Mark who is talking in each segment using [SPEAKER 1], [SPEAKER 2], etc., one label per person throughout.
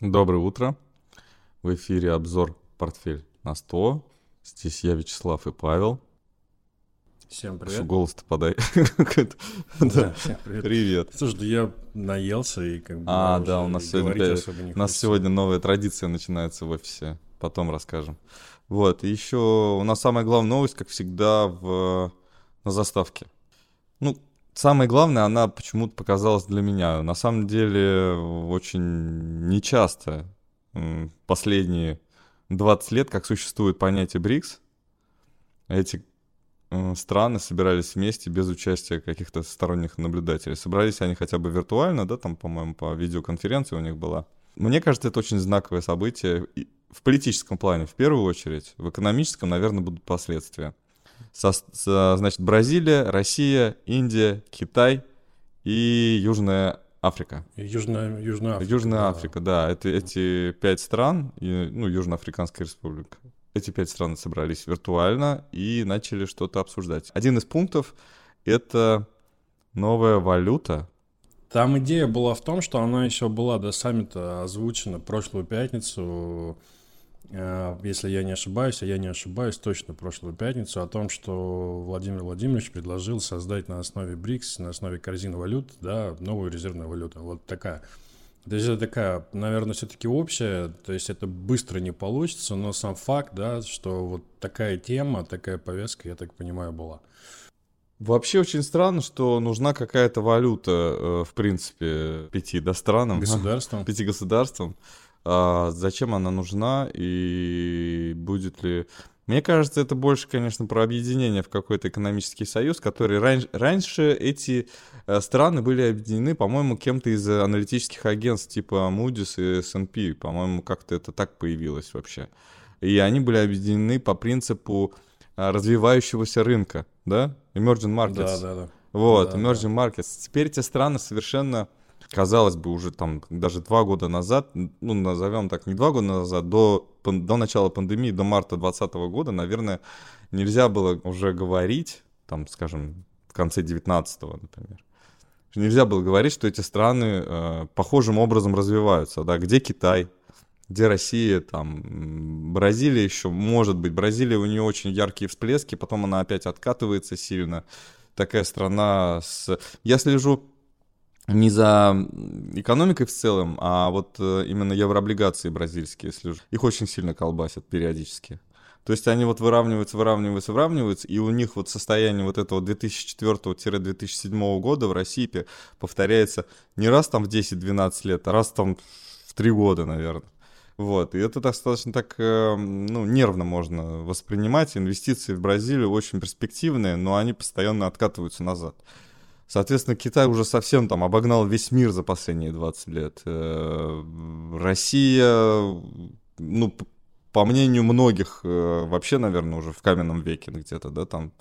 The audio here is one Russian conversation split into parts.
[SPEAKER 1] Доброе утро. В эфире обзор «Портфель на 100». Здесь я, Вячеслав и Павел.
[SPEAKER 2] Всем привет.
[SPEAKER 1] голос-то подай.
[SPEAKER 2] Да, всем привет.
[SPEAKER 1] Привет.
[SPEAKER 2] Слушай, да я наелся и как бы
[SPEAKER 1] А, да, у нас сегодня У нас сегодня новая традиция начинается в офисе. Потом расскажем. Вот, и еще у нас самая главная новость, как всегда, в... на заставке. Ну, самое главное, она почему-то показалась для меня. На самом деле, очень нечасто последние 20 лет, как существует понятие БРИКС, эти э, страны собирались вместе без участия каких-то сторонних наблюдателей. Собрались они хотя бы виртуально, да, там, по-моему, по видеоконференции у них была. Мне кажется, это очень знаковое событие в политическом плане, в первую очередь. В экономическом, наверное, будут последствия. Со- со- значит, Бразилия, Россия, Индия, Китай и Южная Африка.
[SPEAKER 2] Южная, Южная Африка.
[SPEAKER 1] Южная
[SPEAKER 2] да.
[SPEAKER 1] Африка, да. Это, эти пять стран, и, ну, Южноафриканская республика. Эти пять стран собрались виртуально и начали что-то обсуждать. Один из пунктов — это новая валюта.
[SPEAKER 2] Там идея была в том, что она еще была до саммита озвучена прошлую пятницу, если я не ошибаюсь, а я не ошибаюсь, точно прошлую пятницу, о том, что Владимир Владимирович предложил создать на основе БРИКС, на основе корзины валют, да, новую резервную валюту. Вот такая. То есть это такая, наверное, все-таки общая, то есть это быстро не получится, но сам факт, да, что вот такая тема, такая повестка, я так понимаю, была.
[SPEAKER 1] Вообще очень странно, что нужна какая-то валюта, э, в принципе, пяти да, странам.
[SPEAKER 2] Государством.
[SPEAKER 1] пяти государствам. А зачем она нужна и будет ли... Мне кажется, это больше, конечно, про объединение в какой-то экономический союз, который раньше, раньше эти э, страны были объединены, по-моему, кем-то из э, аналитических агентств типа Moody's и S&P. По-моему, как-то это так появилось вообще. И они были объединены по принципу а, развивающегося рынка, да? Emerging markets.
[SPEAKER 2] Да, да, да.
[SPEAKER 1] Вот,
[SPEAKER 2] Да,
[SPEAKER 1] emerging markets. Теперь эти страны совершенно, казалось бы, уже там даже два года назад, ну, назовем так, не два года назад, до, до начала пандемии, до марта 2020 года, наверное, нельзя было уже говорить, там, скажем, в конце 19 например, нельзя было говорить, что эти страны э, похожим образом развиваются, да, где Китай, где Россия, там, Бразилия еще, может быть, Бразилия, у нее очень яркие всплески, потом она опять откатывается сильно, такая страна с... Я слежу не за экономикой в целом, а вот э, именно еврооблигации бразильские слежу. Их очень сильно колбасят периодически. То есть они вот выравниваются, выравниваются, выравниваются, и у них вот состояние вот этого 2004-2007 года в России повторяется не раз там в 10-12 лет, а раз там в 3 года, наверное. Вот, и это достаточно так, э, ну, нервно можно воспринимать. Инвестиции в Бразилию очень перспективные, но они постоянно откатываются назад. Соответственно, Китай уже совсем там обогнал весь мир за последние 20 лет. Э, Россия, ну, по мнению многих, э, вообще, наверное, уже в каменном веке где-то, да, там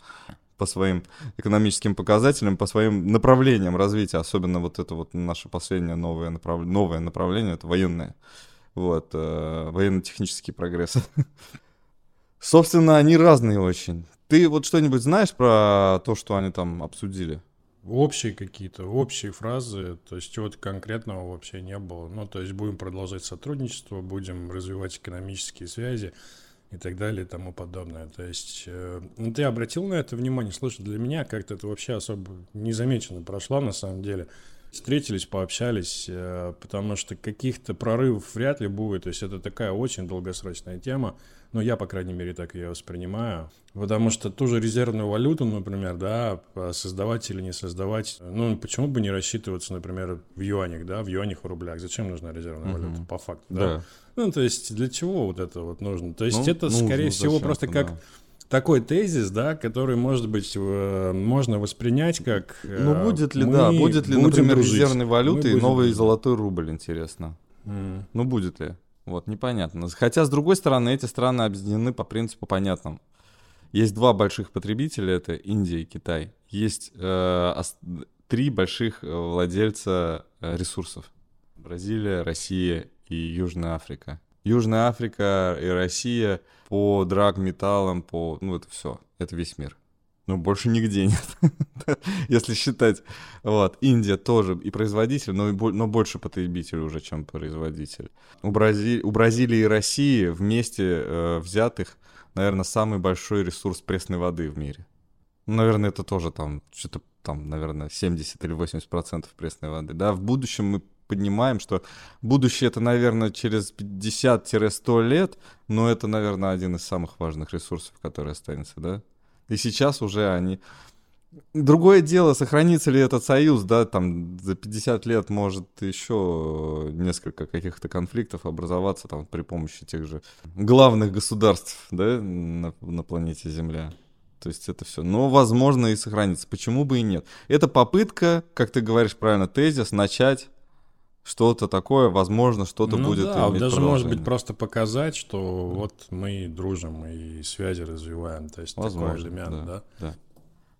[SPEAKER 1] по своим экономическим показателям, по своим направлениям развития, особенно вот это вот наше последнее новое, направ... новое направление, это военное. Вот, э, военно-технический прогресс. Собственно, они разные очень. Ты вот что-нибудь знаешь про то, что они там обсудили?
[SPEAKER 2] Общие какие-то, общие фразы, то есть чего-то конкретного вообще не было. Ну, то есть будем продолжать сотрудничество, будем развивать экономические связи и так далее и тому подобное. То есть э, ну, ты обратил на это внимание? Слушай, для меня как-то это вообще особо незамеченно прошло на самом деле. Встретились, пообщались, э, потому что каких-то прорывов вряд ли будет. То есть это такая очень долгосрочная тема. Но я, по крайней мере, так ее воспринимаю. Потому что ту же резервную валюту, например, да, создавать или не создавать, ну, почему бы не рассчитываться, например, в юанях, да, в юанях, в рублях? Зачем нужна резервная
[SPEAKER 1] Мгм.
[SPEAKER 2] валюта, по факту, да?
[SPEAKER 1] Да.
[SPEAKER 2] Ну, то есть для чего вот это вот нужно? То есть
[SPEAKER 1] Ну,
[SPEAKER 2] это,
[SPEAKER 1] нужно
[SPEAKER 2] скорее всего,
[SPEAKER 1] зачем-то,
[SPEAKER 2] просто как
[SPEAKER 1] да.
[SPEAKER 2] Такой тезис, да, который, может быть, э, можно воспринять как... э,
[SPEAKER 1] Ну, будет ли, да, будет ли, например,
[SPEAKER 2] дружить.
[SPEAKER 1] резервной валютой
[SPEAKER 2] будем
[SPEAKER 1] новый золотой рубль, интересно.
[SPEAKER 2] М.
[SPEAKER 1] Ну, будет ли? Вот, непонятно. Хотя, с другой стороны, эти страны объединены по принципу понятному. Есть два больших потребителя, это Индия и Китай. Есть э, три больших э, владельца э, ресурсов. Бразилия, Россия и Южная Африка. Южная Африка и Россия по драгметаллам, по... Ну, это все. Это весь мир. Ну, больше нигде нет, если считать. Вот. Индия тоже и производитель, но, и, но больше потребитель уже, чем производитель. У, Брази... у Бразилии и России вместе э, взятых, наверное, самый большой ресурс пресной воды в мире. Ну, наверное, это тоже там, что-то там, наверное, 70 или 80 процентов пресной воды. Да, в будущем мы понимаем, что будущее это, наверное, через 50-100 лет, но это, наверное, один из самых важных ресурсов, который останется, да? И сейчас уже они... Другое дело, сохранится ли этот союз, да, там за 50 лет может еще несколько каких-то конфликтов образоваться там при помощи тех же главных государств, да, на, на планете Земля. То есть это все. Но возможно и сохранится. Почему бы и нет? Это попытка, как ты говоришь правильно, тезис, начать что-то такое, возможно, что-то
[SPEAKER 2] ну
[SPEAKER 1] будет
[SPEAKER 2] да, даже может быть просто показать, что вот мы дружим и связи развиваем, то есть возможно, такой элемент, да, да?
[SPEAKER 1] Да,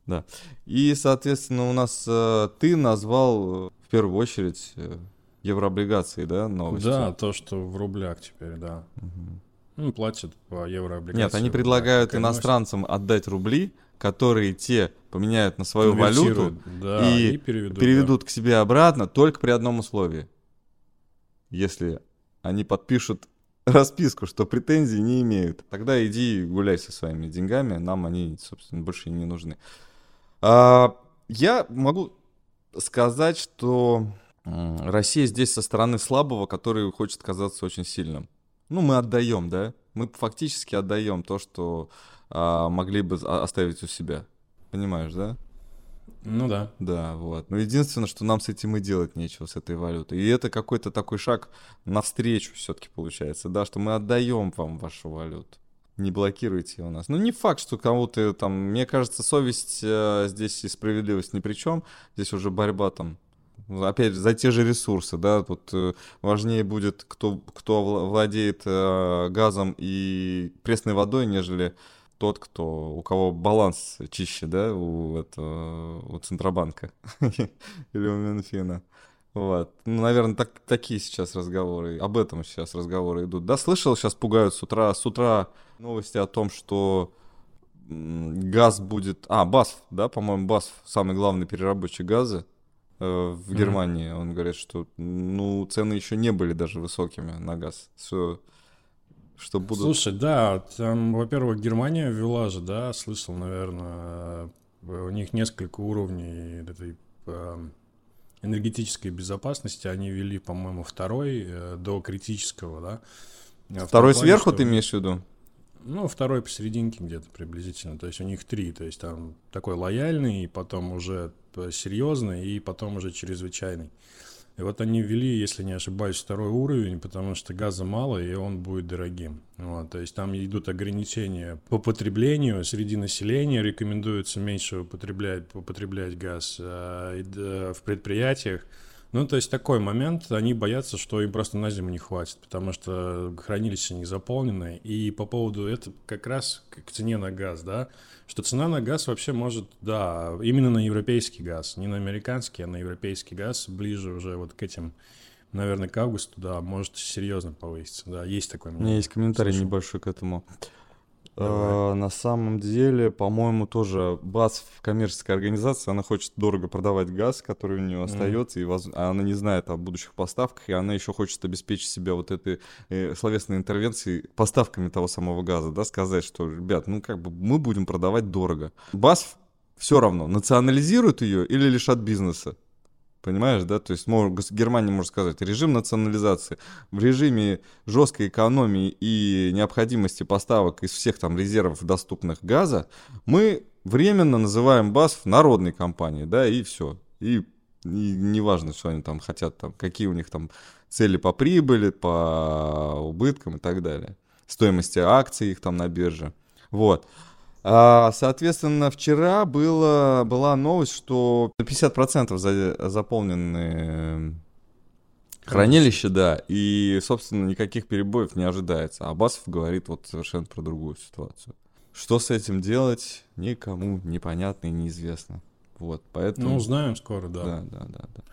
[SPEAKER 1] да. И, соответственно, у нас э, ты назвал э, в первую очередь э, еврооблигации, да, новости?
[SPEAKER 2] Да, то, что в рублях теперь, да. Угу. Ну, платят по еврооблигациям.
[SPEAKER 1] Нет, они предлагают иностранцам отдать рубли, которые те поменяют на свою валюту
[SPEAKER 2] да, и, и переведут,
[SPEAKER 1] переведут да. к себе обратно только при одном условии. Если они подпишут расписку, что претензий не имеют, тогда иди гуляй со своими деньгами, нам они, собственно, больше не нужны. А, я могу сказать, что Россия здесь со стороны слабого, который хочет казаться очень сильным. Ну, мы отдаем, да? Мы фактически отдаем то, что а, могли бы оставить у себя. Понимаешь, да?
[SPEAKER 2] Ну да.
[SPEAKER 1] Да, вот. Но единственное, что нам с этим и делать нечего, с этой валютой. И это какой-то такой шаг навстречу все-таки получается, да, что мы отдаем вам вашу валюту. Не блокируйте у нас. Ну, не факт, что кому-то там... Мне кажется, совесть э, здесь и справедливость ни при чем. Здесь уже борьба там опять же, за те же ресурсы, да, тут э, важнее будет, кто, кто владеет э, газом и пресной водой, нежели тот, кто, у кого баланс чище, да, у этого, у Центробанка или у Минфина. Вот. Ну, наверное, так, такие сейчас разговоры, об этом сейчас разговоры идут. Да, слышал, сейчас пугают с утра, с утра новости о том, что газ будет... А, БАСФ, да, по-моему, БАСФ, самый главный переработчик газа э, в mm-hmm. Германии. Он говорит, что, ну, цены еще не были даже высокими на газ. Все что будут...
[SPEAKER 2] Слушай, да, там, во-первых, Германия ввела же, да, слышал, наверное, э, у них несколько уровней этой э, энергетической безопасности. Они ввели, по-моему, второй э, до критического,
[SPEAKER 1] да. Второй плане, сверху что... ты имеешь в виду?
[SPEAKER 2] Ну, второй посерединке где-то приблизительно. То есть у них три. То есть там такой лояльный, потом уже серьезный, и потом уже чрезвычайный. И вот они ввели, если не ошибаюсь, второй уровень, потому что газа мало, и он будет дорогим. Вот, то есть там идут ограничения по потреблению среди населения, рекомендуется меньше употреблять, употреблять газ а, в предприятиях. Ну, то есть такой момент, они боятся, что им просто на зиму не хватит, потому что хранилище не заполнено. И по поводу это как раз к цене на газ, да, что цена на газ вообще может, да, именно на европейский газ, не на американский, а на европейский газ, ближе уже вот к этим, наверное, к августу, да, может серьезно повыситься, да, есть такой.
[SPEAKER 1] У меня есть комментарий Слушаю. небольшой к этому. Э, на самом деле, по-моему, тоже БАС в коммерческой организации, она хочет дорого продавать газ, который у нее остается, mm. и воз... а она не знает о будущих поставках, и она еще хочет обеспечить себя вот этой э, словесной интервенцией поставками того самого газа, да, сказать, что, ребят, ну как бы мы будем продавать дорого. БАС все равно, национализирует ее или лишат бизнеса. Понимаешь, да? То есть может, Германия может сказать, режим национализации в режиме жесткой экономии и необходимости поставок из всех там резервов доступных газа, мы временно называем БАСФ народной компанией, да, и все. И, и неважно, что они там хотят, там, какие у них там цели по прибыли, по убыткам и так далее. Стоимости акций их там на бирже. Вот. А, соответственно, вчера было, была новость, что 50% за, заполнены хранилище, да, и, собственно, никаких перебоев не ожидается. А Басов говорит вот совершенно про другую ситуацию. Что с этим делать, никому непонятно и неизвестно. Вот, поэтому...
[SPEAKER 2] Ну, узнаем скоро, да.
[SPEAKER 1] Да, да, да. да.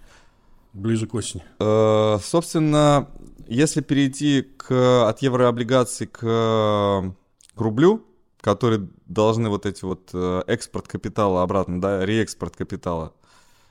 [SPEAKER 2] Ближе к осени.
[SPEAKER 1] Э, собственно, если перейти к, от еврооблигаций к, к рублю, которые должны вот эти вот э, экспорт капитала обратно, да, реэкспорт капитала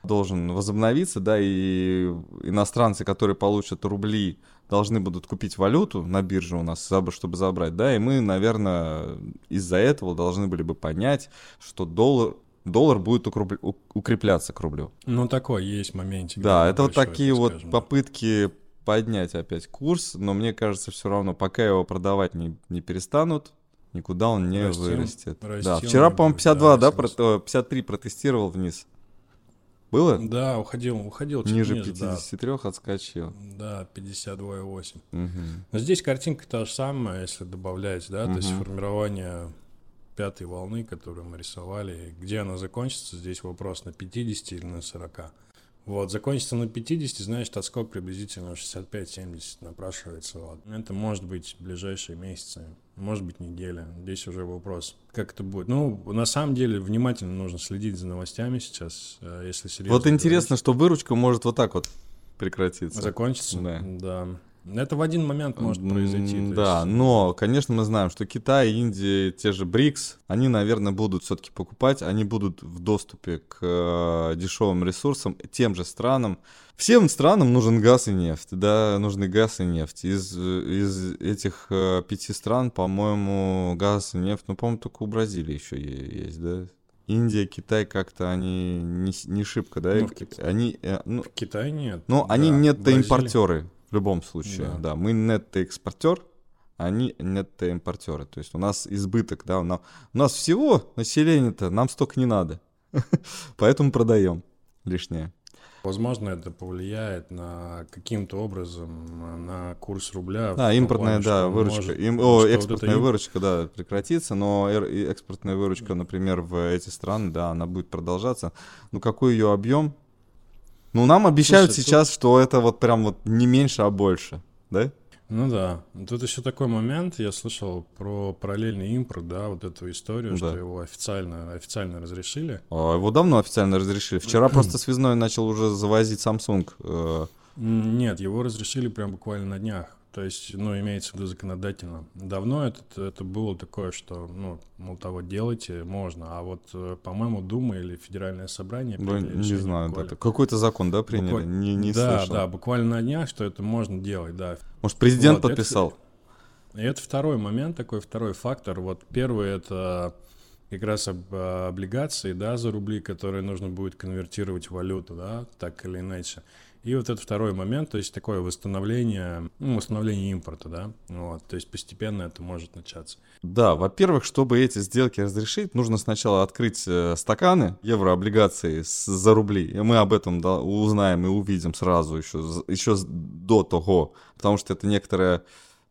[SPEAKER 1] должен возобновиться, да, и иностранцы, которые получат рубли, должны будут купить валюту на бирже у нас, чтобы забрать, да, и мы, наверное, из-за этого должны были бы понять, что доллар доллар будет укрепляться к рублю.
[SPEAKER 2] Ну, такой есть моментик.
[SPEAKER 1] Да, это вот такие вот скажем, попытки поднять опять курс, но мне кажется, все равно, пока его продавать не, не перестанут, никуда он не растем, вырастет. Растем, да, вчера, по-моему, 52, да, да про, 53 протестировал вниз. Было?
[SPEAKER 2] Да, уходил, уходил
[SPEAKER 1] ниже 53 да. отскочил.
[SPEAKER 2] Да, 52,8. Угу. Но здесь картинка та же самая, если добавлять, да, угу. то есть формирование пятой волны, которую мы рисовали. Где она закончится, здесь вопрос на 50 или на 40. Вот, закончится на 50, значит, отскок приблизительно 65-70 напрашивается. Вот. Это может быть ближайшие месяцы, может быть неделя. Здесь уже вопрос, как это будет. Ну, на самом деле, внимательно нужно следить за новостями сейчас, э, если серьезно.
[SPEAKER 1] Вот интересно, говорить. что выручка может вот так вот прекратиться.
[SPEAKER 2] Закончится? Да. Да. Это в один момент может произойти.
[SPEAKER 1] Да, есть... но, конечно, мы знаем, что Китай, Индия, те же БРИКС, они, наверное, будут все-таки покупать, они будут в доступе к э, дешевым ресурсам, тем же странам. Всем странам нужен газ и нефть, да, нужны газ и нефть. Из, из этих э, пяти стран, по-моему, газ и нефть, ну, по-моему, только у Бразилии еще есть, да? Индия, Китай как-то они не, не шибко, да? Ну, в они, э, ну, в
[SPEAKER 2] Китае нет.
[SPEAKER 1] Ну, да, они нет-то-импортеры в любом случае, да. да. Мы нетто-экспортер, они нетто-импортеры. То есть у нас избыток, да, у нас, у нас всего населения-то, нам столько не надо. Поэтому продаем лишнее.
[SPEAKER 2] Возможно, это повлияет на каким-то образом на курс рубля.
[SPEAKER 1] Да, импортная, плане, да, выручка. Может, Им, о, экспортная вот выручка, да, прекратится, но экспортная выручка, например, в эти страны, да, она будет продолжаться. Ну, какой ее объем, ну, нам обещают Слушай, сейчас, тут... что это вот прям вот не меньше, а больше, да?
[SPEAKER 2] Ну да. Тут еще такой момент, я слышал про параллельный импорт, да, вот эту историю, да. что его официально, официально разрешили.
[SPEAKER 1] А, его давно официально разрешили. Вчера просто связной начал уже завозить Samsung. Э.
[SPEAKER 2] Нет, его разрешили прям буквально на днях. То есть, ну, имеется в виду законодательно. Давно это, это было такое, что, ну, мол, того делайте, можно. А вот, э, по-моему, Дума или Федеральное собрание...
[SPEAKER 1] Ну, не знаю, буквально... это какой-то закон, да, приняли? Буквально... Не, не
[SPEAKER 2] да,
[SPEAKER 1] слышал.
[SPEAKER 2] да, буквально на днях, что это можно делать, да.
[SPEAKER 1] Может, президент вот, подписал?
[SPEAKER 2] Это, это второй момент, такой второй фактор. Вот первый — это как раз об, облигации, да, за рубли, которые нужно будет конвертировать в валюту, да, так или иначе. И вот этот второй момент, то есть такое восстановление, ну, восстановление импорта, да, вот, то есть постепенно это может начаться.
[SPEAKER 1] Да, во-первых, чтобы эти сделки разрешить, нужно сначала открыть э, стаканы еврооблигаций за рубли, и мы об этом да, узнаем и увидим сразу еще, еще до того, потому что это некоторая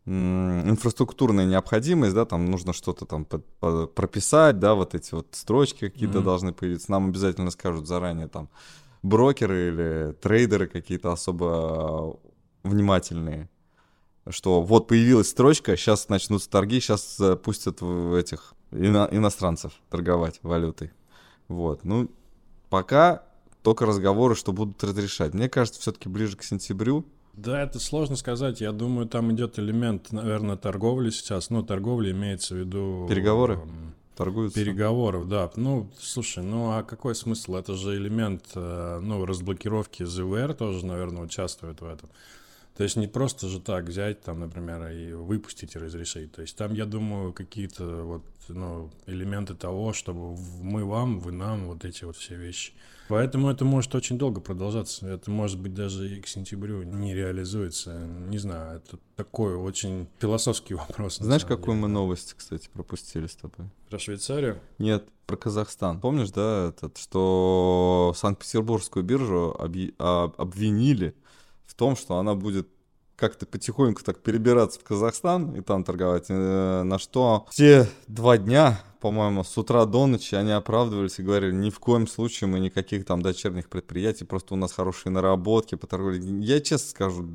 [SPEAKER 1] инфраструктурная необходимость, да, там нужно что-то там под, под, прописать, да, вот эти вот строчки какие-то mm-hmm. должны появиться, нам обязательно скажут заранее там, брокеры или трейдеры какие-то особо внимательные, что вот появилась строчка, сейчас начнутся торги, сейчас пустят этих ино- иностранцев торговать валютой. Вот, ну, пока только разговоры, что будут разрешать. Мне кажется, все-таки ближе к сентябрю.
[SPEAKER 2] Да, это сложно сказать. Я думаю, там идет элемент, наверное, торговли сейчас. Ну, торговля имеется в виду...
[SPEAKER 1] Переговоры? Торгуются.
[SPEAKER 2] Переговоров, да. Ну, слушай, ну а какой смысл? Это же элемент, э, ну, разблокировки ЗВР тоже, наверное, участвует в этом. То есть не просто же так взять, там, например, и выпустить и разрешить. То есть там, я думаю, какие-то вот, ну, элементы того, чтобы мы вам, вы нам, вот эти вот все вещи. Поэтому это может очень долго продолжаться. Это может быть даже и к сентябрю не реализуется. Не знаю, это такой очень философский вопрос.
[SPEAKER 1] Знаешь, какую мы новость, кстати, пропустили с тобой?
[SPEAKER 2] Про Швейцарию?
[SPEAKER 1] Нет, про Казахстан. Помнишь, да, этот, что Санкт-Петербургскую биржу объ... А, обвинили в том, что она будет как-то потихоньку так перебираться в Казахстан и там торговать, э, на что те два дня, по-моему, с утра до ночи они оправдывались и говорили, ни в коем случае мы никаких там дочерних предприятий, просто у нас хорошие наработки по торговле. Я честно скажу,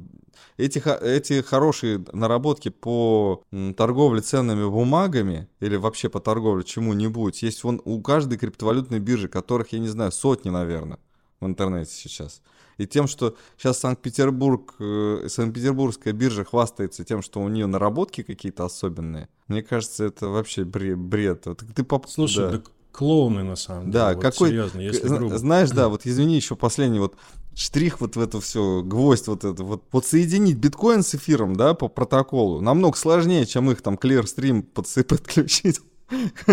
[SPEAKER 1] эти, эти хорошие наработки по торговле ценными бумагами или вообще по торговле чему-нибудь, есть вон у каждой криптовалютной биржи, которых, я не знаю, сотни, наверное, в интернете сейчас. И тем, что сейчас Санкт-Петербург, э, Санкт-Петербургская биржа хвастается тем, что у нее наработки какие-то особенные, мне кажется, это вообще бред. бред. Ты поп...
[SPEAKER 2] Слушай, да. клоуны на самом
[SPEAKER 1] да,
[SPEAKER 2] деле.
[SPEAKER 1] Да, какой... Серьезно, если грубо. Знаешь, да, вот извини, еще последний вот штрих вот в это все, гвоздь вот это вот. Вот соединить биткоин с эфиром, да, по протоколу, намного сложнее, чем их там Clearstream подключить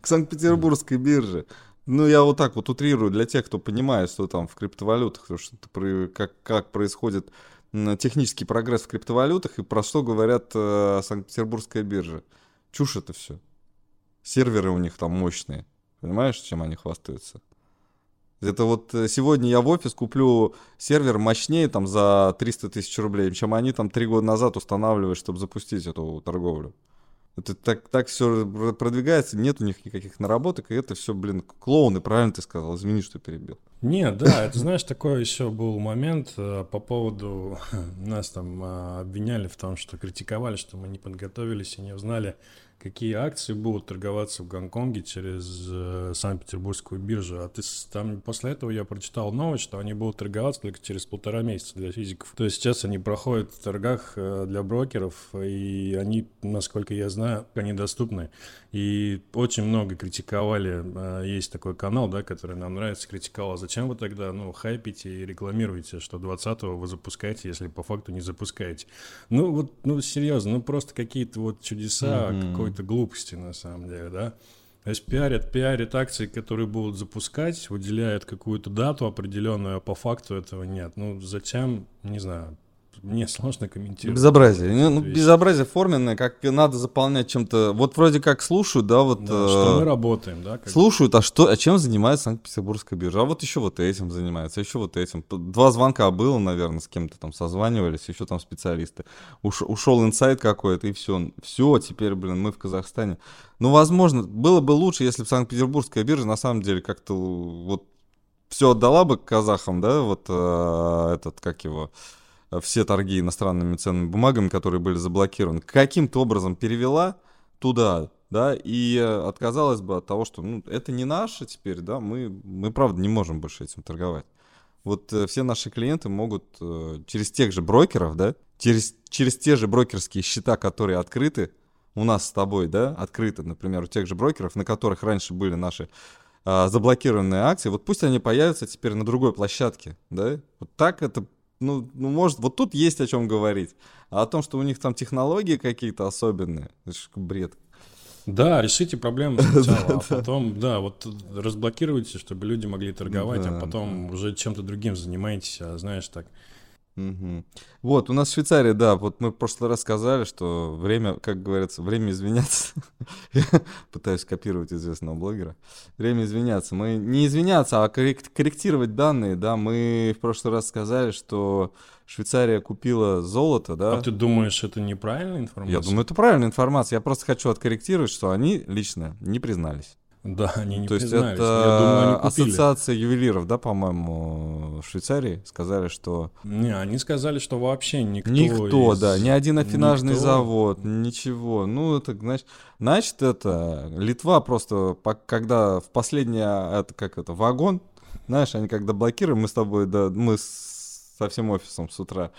[SPEAKER 1] к Санкт-Петербургской бирже. Ну, я вот так вот утрирую для тех, кто понимает, что там в криптовалютах, что это, как, как происходит технический прогресс в криптовалютах и про что говорят э, Санкт-Петербургская биржа. Чушь это все. Серверы у них там мощные. Понимаешь, чем они хвастаются? Это вот э, сегодня я в офис куплю сервер мощнее там за 300 тысяч рублей, чем они там три года назад устанавливают, чтобы запустить эту торговлю. Это так, так все продвигается, нет у них никаких наработок, и это все, блин, клоуны, правильно ты сказал, извини, что перебил.
[SPEAKER 2] Нет, да, это знаешь, такой еще был момент э, по поводу, нас там э, обвиняли в том, что критиковали, что мы не подготовились и не узнали, какие акции будут торговаться в Гонконге через э, Санкт-Петербургскую биржу. А ты там после этого я прочитал новость, что они будут торговаться только через полтора месяца для физиков. То есть сейчас они проходят в торгах э, для брокеров, и они, насколько я знаю, они доступны. И очень много критиковали, э, есть такой канал, да, который нам нравится, критиковал, зачем вы тогда, ну, хайпите и рекламируете, что 20-го вы запускаете, если по факту не запускаете. Ну, вот, ну, серьезно, ну, просто какие-то вот чудеса, mm-hmm. какой какой-то глупости на самом деле, да. То есть пиарят, пиарят акции, которые будут запускать, выделяют какую-то дату определенную, а по факту этого нет. Ну, зачем, не знаю, мне сложно комментировать.
[SPEAKER 1] Безобразие. Ну, безобразие форменное, как надо заполнять чем-то. Вот вроде как слушают, да, вот. Да,
[SPEAKER 2] э, что мы работаем, да? Как...
[SPEAKER 1] Слушают, а что, а чем занимается Санкт-Петербургская биржа? А вот еще вот этим занимается, еще вот этим. Два звонка было, наверное, с кем-то там созванивались, еще там специалисты. Уш, ушел инсайт какой-то, и все. Все, теперь, блин, мы в Казахстане. Ну, возможно, было бы лучше, если бы Санкт-Петербургская биржа на самом деле как-то вот все отдала бы казахам, да, вот э, этот, как его, все торги иностранными ценными бумагами, которые были заблокированы, каким-то образом перевела туда, да, и отказалась бы от того, что ну, это не наше теперь, да, мы, мы правда не можем больше этим торговать. Вот э, все наши клиенты могут э, через тех же брокеров, да, через, через те же брокерские счета, которые открыты, у нас с тобой, да, открыты, например, у тех же брокеров, на которых раньше были наши э, заблокированные акции, вот пусть они появятся теперь на другой площадке, да, вот так это ну, ну, может, вот тут есть о чем говорить. А о том, что у них там технологии какие-то особенные, это же бред.
[SPEAKER 2] Да, решите проблему сначала, а потом, да, вот разблокируйте, чтобы люди могли торговать, а потом уже чем-то другим занимаетесь, а знаешь, так
[SPEAKER 1] Угу. Вот, у нас в Швейцарии, да, вот мы в прошлый раз сказали, что время, как говорится, время извиняться. Я пытаюсь копировать известного блогера. Время извиняться. Мы не извиняться, а корректировать данные, да. Мы в прошлый раз сказали, что Швейцария купила золото, да.
[SPEAKER 2] А ты думаешь, это неправильная информация?
[SPEAKER 1] Я думаю, это правильная информация. Я просто хочу откорректировать, что они лично не признались.
[SPEAKER 2] Да, они не
[SPEAKER 1] То есть это думаю, ассоциация ювелиров, да, по-моему, в Швейцарии сказали, что...
[SPEAKER 2] Не, они сказали, что вообще никто
[SPEAKER 1] Никто, из... да, ни один афинажный никто... завод, ничего. Ну, это, значит, значит, это Литва просто, когда в последний, это как это, вагон, знаешь, они когда блокируем, мы с тобой, да, мы со всем офисом с утра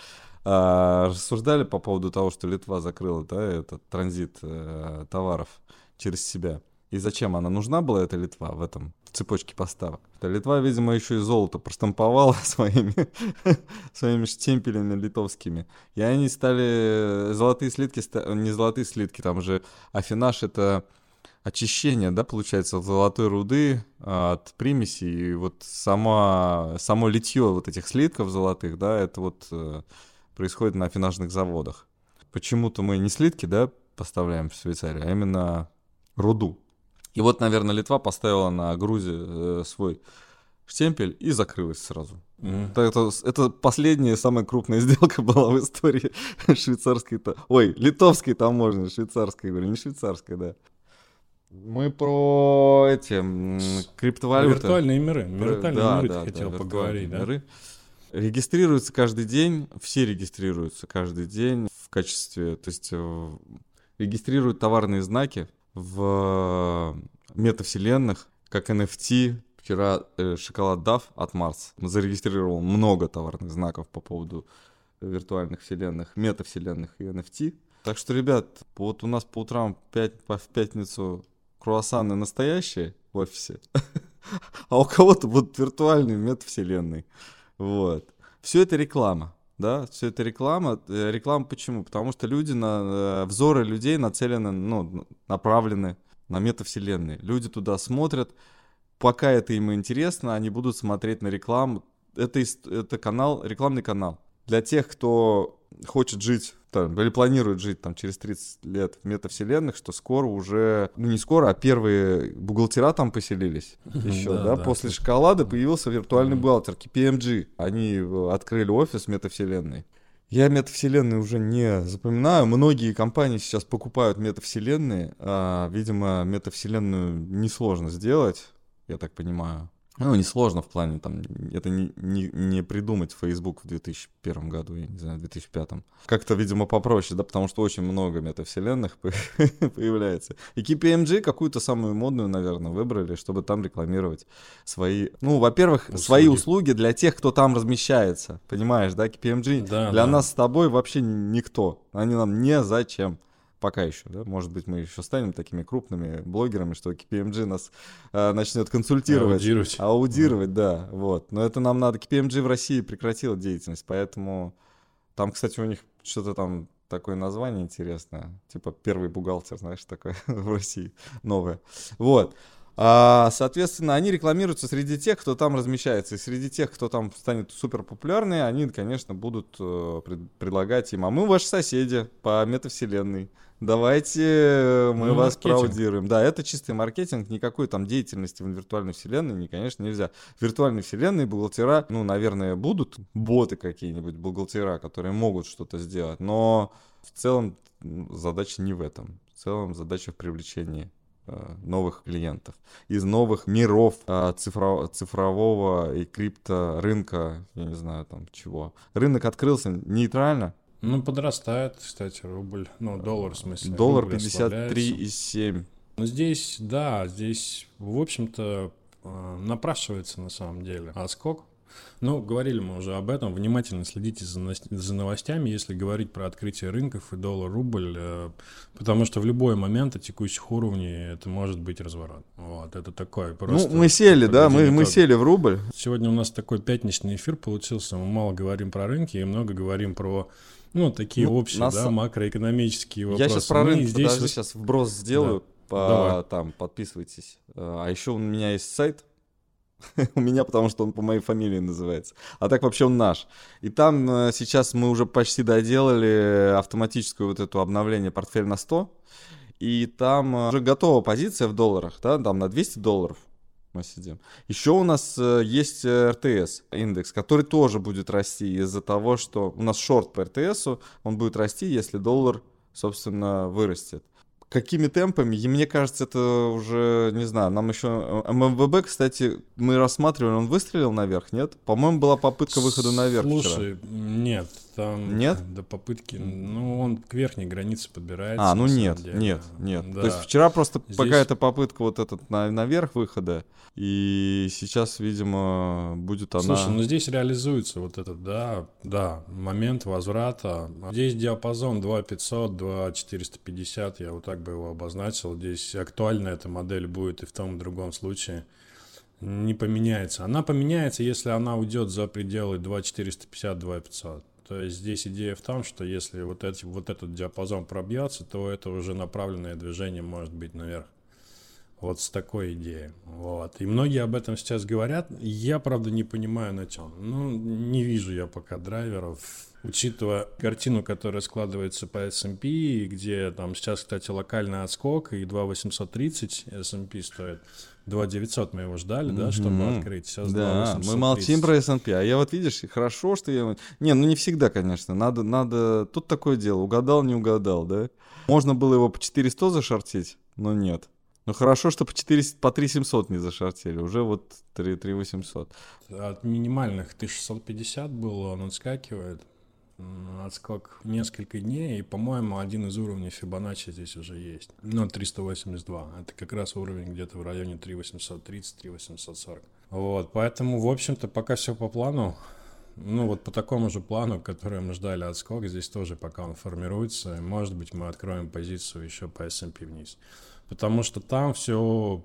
[SPEAKER 1] а, рассуждали по поводу того, что Литва закрыла, да, этот транзит а, товаров через себя. И зачем она нужна была, эта Литва, в этом в цепочке поставок? Это Литва, видимо, еще и золото проштамповала своими, своими штемпелями литовскими. И они стали... Золотые слитки... Не золотые слитки, там же афинаж — это очищение, да, получается, золотой руды а, от примеси. И вот сама, само литье вот этих слитков золотых, да, это вот э, происходит на афинажных заводах. Почему-то мы не слитки, да, поставляем в Швейцарию, а именно руду. И вот, наверное, Литва поставила на Грузию э, свой штемпель и закрылась сразу. Mm. Это, это последняя, самая крупная сделка была в истории швейцарской, ой, литовской таможни, швейцарской, говорю, не швейцарской, да. Мы про эти криптовалюты.
[SPEAKER 2] Виртуальные миры. Виртуальные да, миры да, хотел да, поговорить, да? Миры.
[SPEAKER 1] Регистрируются каждый день, все регистрируются каждый день в качестве, то есть э, регистрируют товарные знаки, в метавселенных, как NFT, Вчера э, шоколад Дав от Марс зарегистрировал много товарных знаков по поводу виртуальных вселенных, метавселенных и NFT. Так что, ребят, вот у нас по утрам в пятницу круассаны настоящие в офисе, а у кого-то будут виртуальные метавселенные. Вот. Все это реклама. Да, все это реклама. Э, реклама почему? Потому что люди на э, взоры людей нацелены, ну, направлены на метавселенные. Люди туда смотрят, пока это им интересно, они будут смотреть на рекламу. Это, это канал, рекламный канал. Для тех, кто хочет жить там, или планирует жить там через 30 лет в метавселенных, что скоро уже, ну не скоро, а первые бухгалтера там поселились еще, да, да, да после шоколада появился виртуальный бухгалтер, KPMG, они открыли офис метавселенной. Я метавселенные уже не запоминаю. Многие компании сейчас покупают метавселенные. А, видимо, метавселенную несложно сделать, я так понимаю. Ну, несложно в плане, там, это не, не, не придумать Facebook в 2001 году, я не знаю, в 2005. Как-то, видимо, попроще, да, потому что очень много метавселенных появляется. И KPMG какую-то самую модную, наверное, выбрали, чтобы там рекламировать свои, ну, во-первых, услуги. свои услуги для тех, кто там размещается, понимаешь, да, KPMG да, для да. нас с тобой вообще никто, они нам не зачем пока еще, да, может быть, мы еще станем такими крупными блогерами, что KPMG нас э, начнет консультировать.
[SPEAKER 2] Аудировать.
[SPEAKER 1] Аудировать, да, вот. Но это нам надо. KPMG в России прекратила деятельность, поэтому там, кстати, у них что-то там такое название интересное, типа первый бухгалтер, знаешь, такое в России новое. Вот. А, соответственно, они рекламируются среди тех, кто там размещается. И среди тех, кто там станет супер популярный, они, конечно, будут э, пред, предлагать им, а мы ваши соседи по метавселенной. Давайте э, мы ну, вас маркетинг. проаудируем. Да, это чистый маркетинг, никакой там деятельности в виртуальной вселенной, не, конечно, нельзя. В виртуальной вселенной бухгалтера, ну, наверное, будут боты какие-нибудь, бухгалтера, которые могут что-то сделать, но в целом задача не в этом. В целом задача в привлечении новых клиентов, из новых миров э, цифро, цифрового и крипто рынка, я не знаю там чего. Рынок открылся нейтрально.
[SPEAKER 2] Ну, подрастает, кстати, рубль, ну, доллар в смысле.
[SPEAKER 1] Доллар 53,7.
[SPEAKER 2] Ну, здесь, да, здесь, в общем-то, э, напрашивается на самом деле. А сколько? Ну, говорили мы уже об этом. Внимательно следите за, новостями, если говорить про открытие рынков и доллар-рубль, э, потому что в любой момент от текущих уровней это может быть разворот. Вот, это такое
[SPEAKER 1] ну, просто... Ну, мы сели, да, мы, мы сели в рубль.
[SPEAKER 2] Сегодня у нас такой пятничный эфир получился. Мы мало говорим про рынки и много говорим про ну, такие ну, общие, нас... да, макроэкономические вопросы.
[SPEAKER 1] Я сейчас про рынки, здесь... подожди, сейчас вброс сделаю, да. по, там, подписывайтесь. А еще у меня есть сайт, у меня, потому что он по моей фамилии называется. А так вообще он наш. И там э, сейчас мы уже почти доделали автоматическую вот эту обновление портфель на 100. И там э, уже готова позиция в долларах, да, там на 200 долларов мы сидим. Еще у нас э, есть РТС индекс, который тоже будет расти из-за того, что у нас шорт по РТС, он будет расти, если доллар, собственно, вырастет какими темпами, и мне кажется, это уже, не знаю, нам еще... Э, ММВБ, кстати, мы рассматривали, он выстрелил наверх, нет? По-моему, была попытка выхода наверх
[SPEAKER 2] Слушай, вчера. нет, там...
[SPEAKER 1] Нет?
[SPEAKER 2] До попытки, ну, он к верхней границе подбирается.
[SPEAKER 1] А, ну нет, деле. нет, нет. Да. То есть вчера просто Здесь... какая-то попытка вот этот на, наверх выхода, и сейчас, видимо, будет она...
[SPEAKER 2] Слушай, ну здесь реализуется вот этот, да, да, момент возврата. Здесь диапазон 2500, 2450, я вот так бы его обозначил. Здесь актуальна эта модель будет и в том, и в другом случае не поменяется. Она поменяется, если она уйдет за пределы 2450, 2500. То есть здесь идея в том, что если вот, эти, вот этот диапазон пробьется, то это уже направленное движение может быть наверх. Вот с такой идеей. Вот. И многие об этом сейчас говорят. Я, правда, не понимаю на чем. Ну, не вижу я пока драйверов. Учитывая картину, которая складывается по S&P, где там сейчас, кстати, локальный отскок, и 2,830 S&P стоит. 2900 мы его ждали, да, чтобы открыть.
[SPEAKER 1] Сейчас да, мы молчим про S&P. А я вот, видишь, хорошо, что я... Не, ну не всегда, конечно. Надо, надо... Тут такое дело. Угадал, не угадал, да? Можно было его по 400 зашортить, но нет. Ну хорошо, что по, 4, по 3700 не зашортили, уже вот 3, 3800.
[SPEAKER 2] От минимальных 1650 было, он отскакивает. Отскок несколько дней, и, по-моему, один из уровней Фибоначчи здесь уже есть. Ну, 382. Это как раз уровень где-то в районе 3830-3840. Вот, поэтому, в общем-то, пока все по плану. Ну, вот по такому же плану, который мы ждали отскок, здесь тоже пока он формируется. Может быть, мы откроем позицию еще по S&P вниз. Потому что там все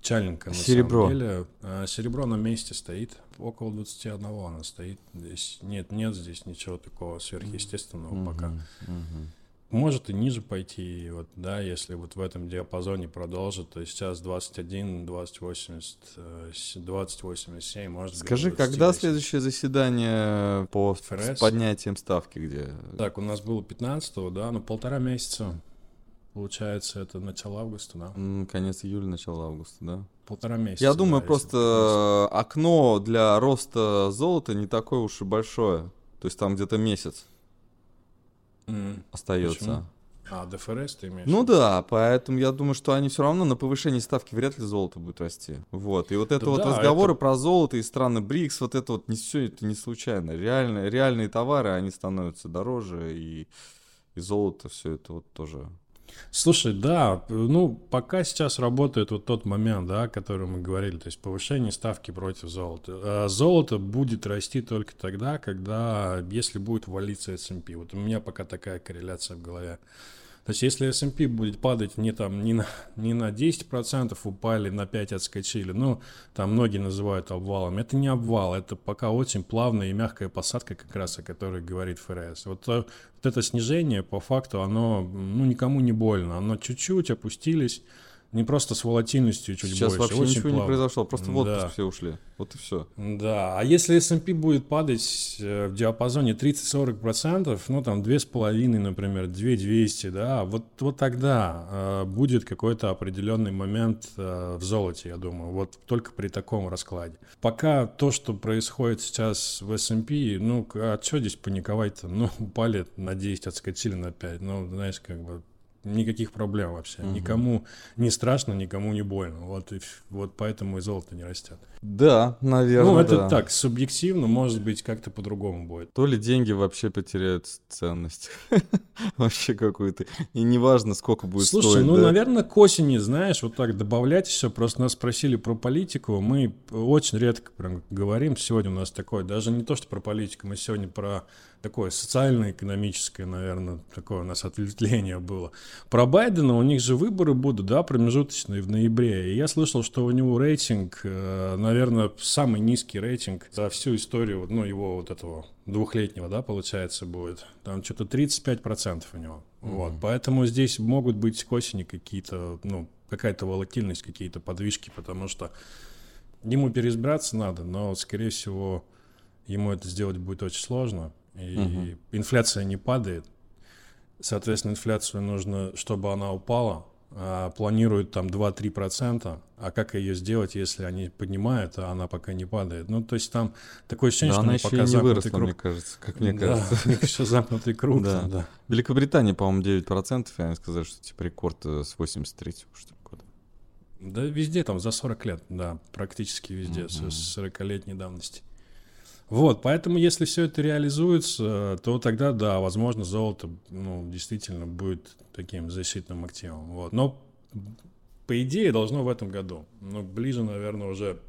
[SPEAKER 2] печальненько на
[SPEAKER 1] серебро.
[SPEAKER 2] самом деле. А, серебро на месте стоит. Около 21 оно стоит. Здесь нет, нет здесь ничего такого сверхъестественного mm-hmm. пока. Mm-hmm. Может и ниже пойти, вот, да, если вот в этом диапазоне продолжит, то сейчас 21, 2080, 2087, может
[SPEAKER 1] Скажи, когда следующее заседание по ФРС? с поднятием ставки, где?
[SPEAKER 2] Так, у нас было 15 да, ну полтора месяца. Получается, это начало августа, да?
[SPEAKER 1] Конец июля, начало августа, да?
[SPEAKER 2] Полтора месяца.
[SPEAKER 1] Я думаю, да, просто окно для роста золота не такое уж и большое. То есть там где-то месяц mm. остается. Почему?
[SPEAKER 2] А, ДФРС ты имеешь?
[SPEAKER 1] Ну да, поэтому я думаю, что они все равно на повышении ставки вряд ли золото будет расти. Вот. И вот это да, вот да, разговоры это... про золото и страны БРИКС, вот это вот не все это не случайно. Реальные, реальные товары, они становятся дороже, и, и золото все это вот тоже
[SPEAKER 2] Слушай, да, ну, пока сейчас работает вот тот момент, да, о котором мы говорили, то есть повышение ставки против золота. А золото будет расти только тогда, когда, если будет валиться S&P. Вот у меня пока такая корреляция в голове. То есть если S&P будет падать не, там, не, на, не на 10% упали, на 5% отскочили, ну, там многие называют обвалом. Это не обвал, это пока очень плавная и мягкая посадка, как раз о которой говорит ФРС. Вот, э, вот это снижение, по факту, оно ну, никому не больно. Оно чуть-чуть опустились, не просто с волатильностью чуть
[SPEAKER 1] Сейчас
[SPEAKER 2] больше.
[SPEAKER 1] вообще ничего плавно. не произошло, просто в отпуск да. все ушли. Вот и все.
[SPEAKER 2] Да, а если S&P будет падать э, в диапазоне 30-40%, ну там 2,5, например, 2,200, да, вот, вот тогда э, будет какой-то определенный момент э, в золоте, я думаю, вот только при таком раскладе. Пока то, что происходит сейчас в S&P, ну, а что здесь паниковать-то? Ну, упали на 10, отскочили на 5, ну, знаешь, как бы никаких проблем вообще. Угу. Никому не страшно, никому не больно. Вот, и, вот поэтому и золото не растет.
[SPEAKER 1] Да, наверное.
[SPEAKER 2] Ну, это
[SPEAKER 1] да.
[SPEAKER 2] так, субъективно, может быть, как-то по-другому будет.
[SPEAKER 1] То ли деньги вообще потеряют ценность. вообще какую-то. И неважно, сколько будет
[SPEAKER 2] Слушай,
[SPEAKER 1] стоить.
[SPEAKER 2] ну, да? наверное, к осени, знаешь, вот так добавлять все. Просто нас спросили про политику. Мы очень редко прям говорим. Сегодня у нас такое, даже не то, что про политику, мы сегодня про такое социально-экономическое, наверное, такое у нас ответвление было. Про Байдена у них же выборы будут, да, промежуточные в ноябре. И я слышал, что у него рейтинг, э, наверное, самый низкий рейтинг за всю историю, ну, его вот этого двухлетнего, да, получается, будет. Там что-то 35% у него. Mm-hmm. Вот, поэтому здесь могут быть к осени какие-то, ну, какая-то волатильность, какие-то подвижки, потому что ему переизбраться надо, но, скорее всего, ему это сделать будет очень сложно и угу. инфляция не падает. Соответственно, инфляцию нужно, чтобы она упала. А планируют там 2-3%, а как ее сделать, если они поднимают, а она пока не падает? Ну, то есть там такое ощущение, да, что
[SPEAKER 1] она еще пока и не выросла, круг. мне кажется, как мне да,
[SPEAKER 2] кажется. еще замкнутый круг. Да. да.
[SPEAKER 1] Великобритания, по-моему, 9%, и они сказали, что типа рекорд э, с 83-го, что года.
[SPEAKER 2] Да, везде там за 40 лет, да, практически везде, mm-hmm. с 40-летней давности. Вот, поэтому если все это реализуется, то тогда, да, возможно, золото, ну, действительно будет таким защитным активом. Вот. Но, по идее, должно в этом году. Но ближе, наверное, уже,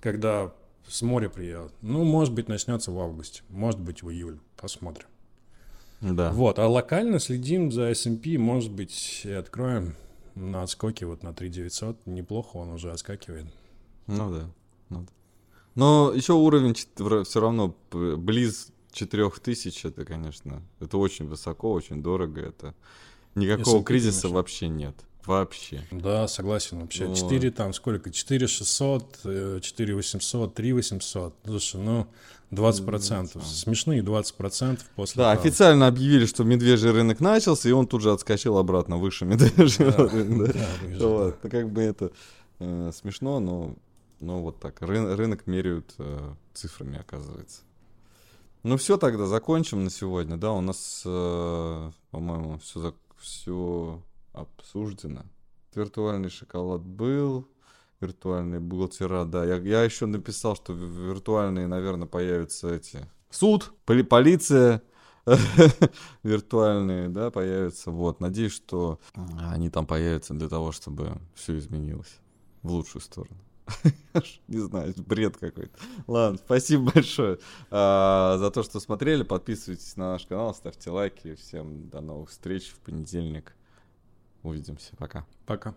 [SPEAKER 2] когда с моря приедут. Ну, может быть, начнется в августе, может быть, в июле. Посмотрим.
[SPEAKER 1] Да.
[SPEAKER 2] Вот, а локально следим за S&P, может быть, и откроем на отскоке вот на 3900. Неплохо он уже отскакивает.
[SPEAKER 1] Ну да. Ну, да. Но еще уровень все равно близ 4000, это, конечно, это очень высоко, очень дорого, это никакого кризиса конечно. вообще нет. Вообще.
[SPEAKER 2] Да, согласен вообще. Вот. 4 там сколько? 4 600, 4 800, 3 800. Слушай, ну 20 процентов. Смешные 20 процентов после
[SPEAKER 1] Да, того. официально объявили, что медвежий рынок начался, и он тут же отскочил обратно выше медвежьего рынка. Да. Как бы это э, смешно, но ну, вот так. Ры- рынок меряют э, цифрами, оказывается. Ну, все тогда, закончим на сегодня. Да, у нас, э, по-моему, все, за... все обсуждено. Виртуальный шоколад был, виртуальный бухгалтера, да. Я, я еще написал, что виртуальные, наверное, появятся эти суд, поли- полиция виртуальные, да, появятся. Вот, надеюсь, что они там появятся для того, чтобы все изменилось в лучшую сторону. Не знаю, бред какой-то. Ладно, спасибо большое а, за то, что смотрели. Подписывайтесь на наш канал, ставьте лайки. Всем до новых встреч в понедельник. Увидимся. Пока.
[SPEAKER 2] Пока.